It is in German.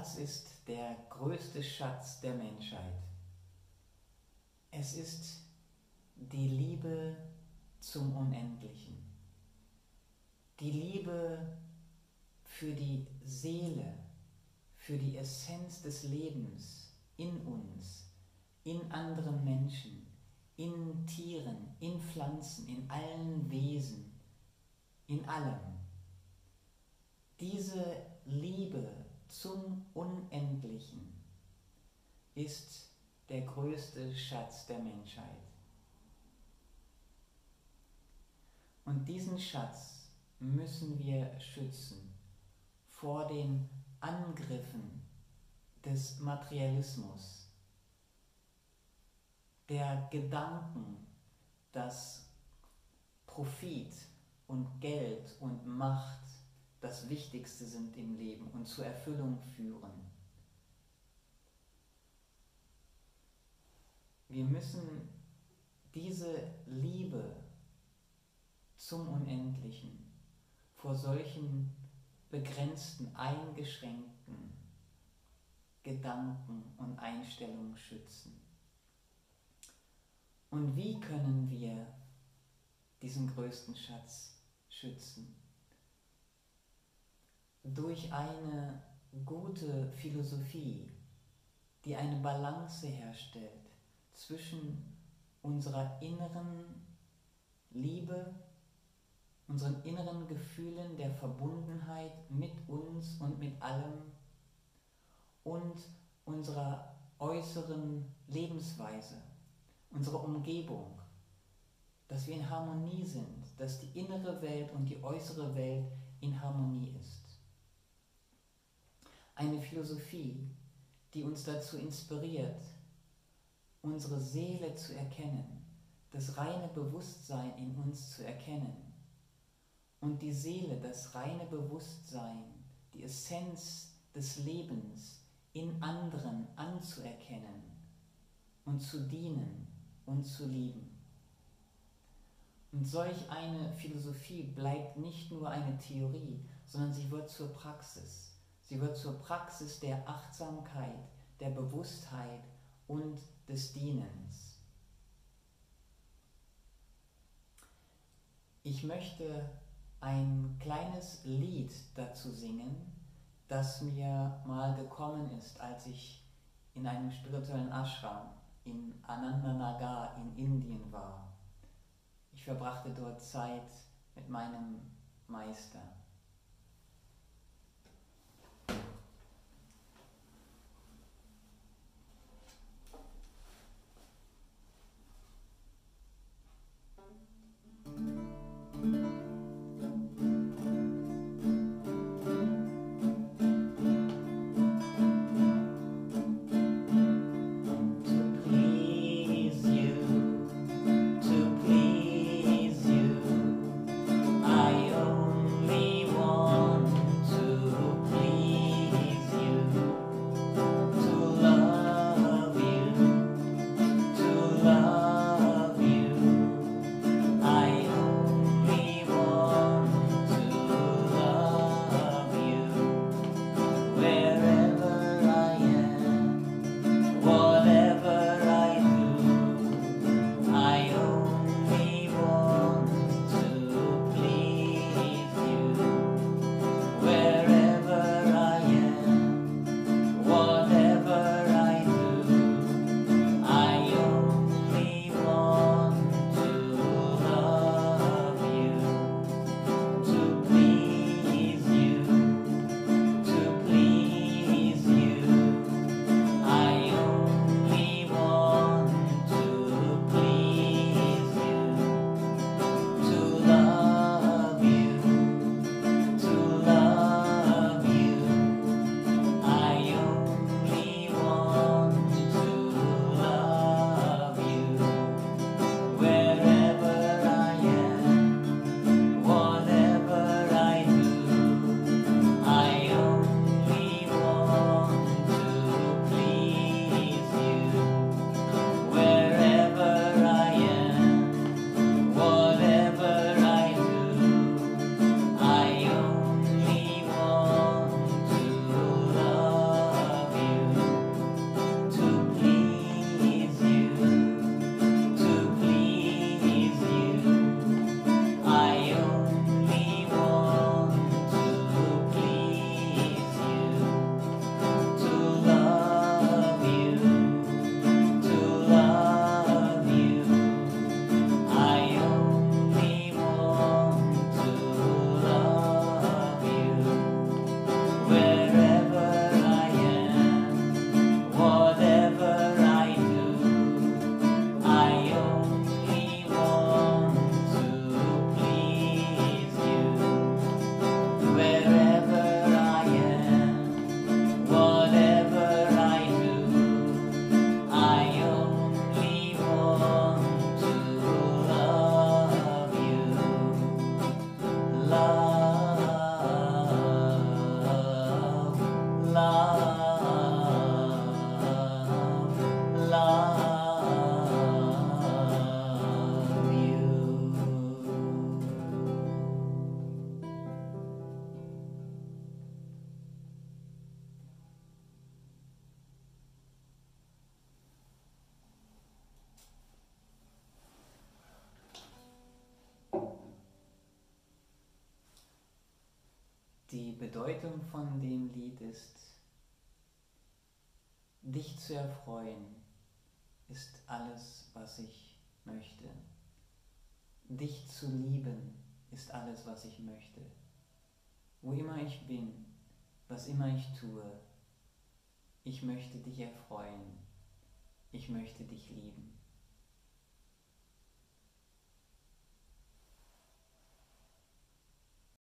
was ist der größte Schatz der Menschheit? Es ist die Liebe zum Unendlichen. Die Liebe für die Seele, für die Essenz des Lebens in uns, in anderen Menschen, in Tieren, in Pflanzen, in allen Wesen, in allem. Diese Liebe zum Unendlichen ist der größte Schatz der Menschheit. Und diesen Schatz müssen wir schützen vor den Angriffen des Materialismus, der Gedanken, dass Profit und Geld und Macht das Wichtigste sind im Leben und zur Erfüllung führen. Wir müssen diese Liebe zum Unendlichen vor solchen begrenzten, eingeschränkten Gedanken und Einstellungen schützen. Und wie können wir diesen größten Schatz schützen? Durch eine gute Philosophie, die eine Balance herstellt zwischen unserer inneren Liebe unseren inneren Gefühlen der Verbundenheit mit uns und mit allem und unserer äußeren Lebensweise, unserer Umgebung, dass wir in Harmonie sind, dass die innere Welt und die äußere Welt in Harmonie ist. Eine Philosophie, die uns dazu inspiriert, unsere Seele zu erkennen, das reine Bewusstsein in uns zu erkennen und die Seele, das reine Bewusstsein, die Essenz des Lebens in anderen anzuerkennen und zu dienen und zu lieben. Und solch eine Philosophie bleibt nicht nur eine Theorie, sondern sie wird zur Praxis. Sie wird zur Praxis der Achtsamkeit, der Bewusstheit und des Dienens. Ich möchte ein kleines Lied dazu singen, das mir mal gekommen ist, als ich in einem spirituellen Ashram in Anandanagar in Indien war. Ich verbrachte dort Zeit mit meinem Meister. Die Bedeutung von dem Lied ist, dich zu erfreuen ist alles, was ich möchte. Dich zu lieben ist alles, was ich möchte. Wo immer ich bin, was immer ich tue, ich möchte dich erfreuen, ich möchte dich lieben.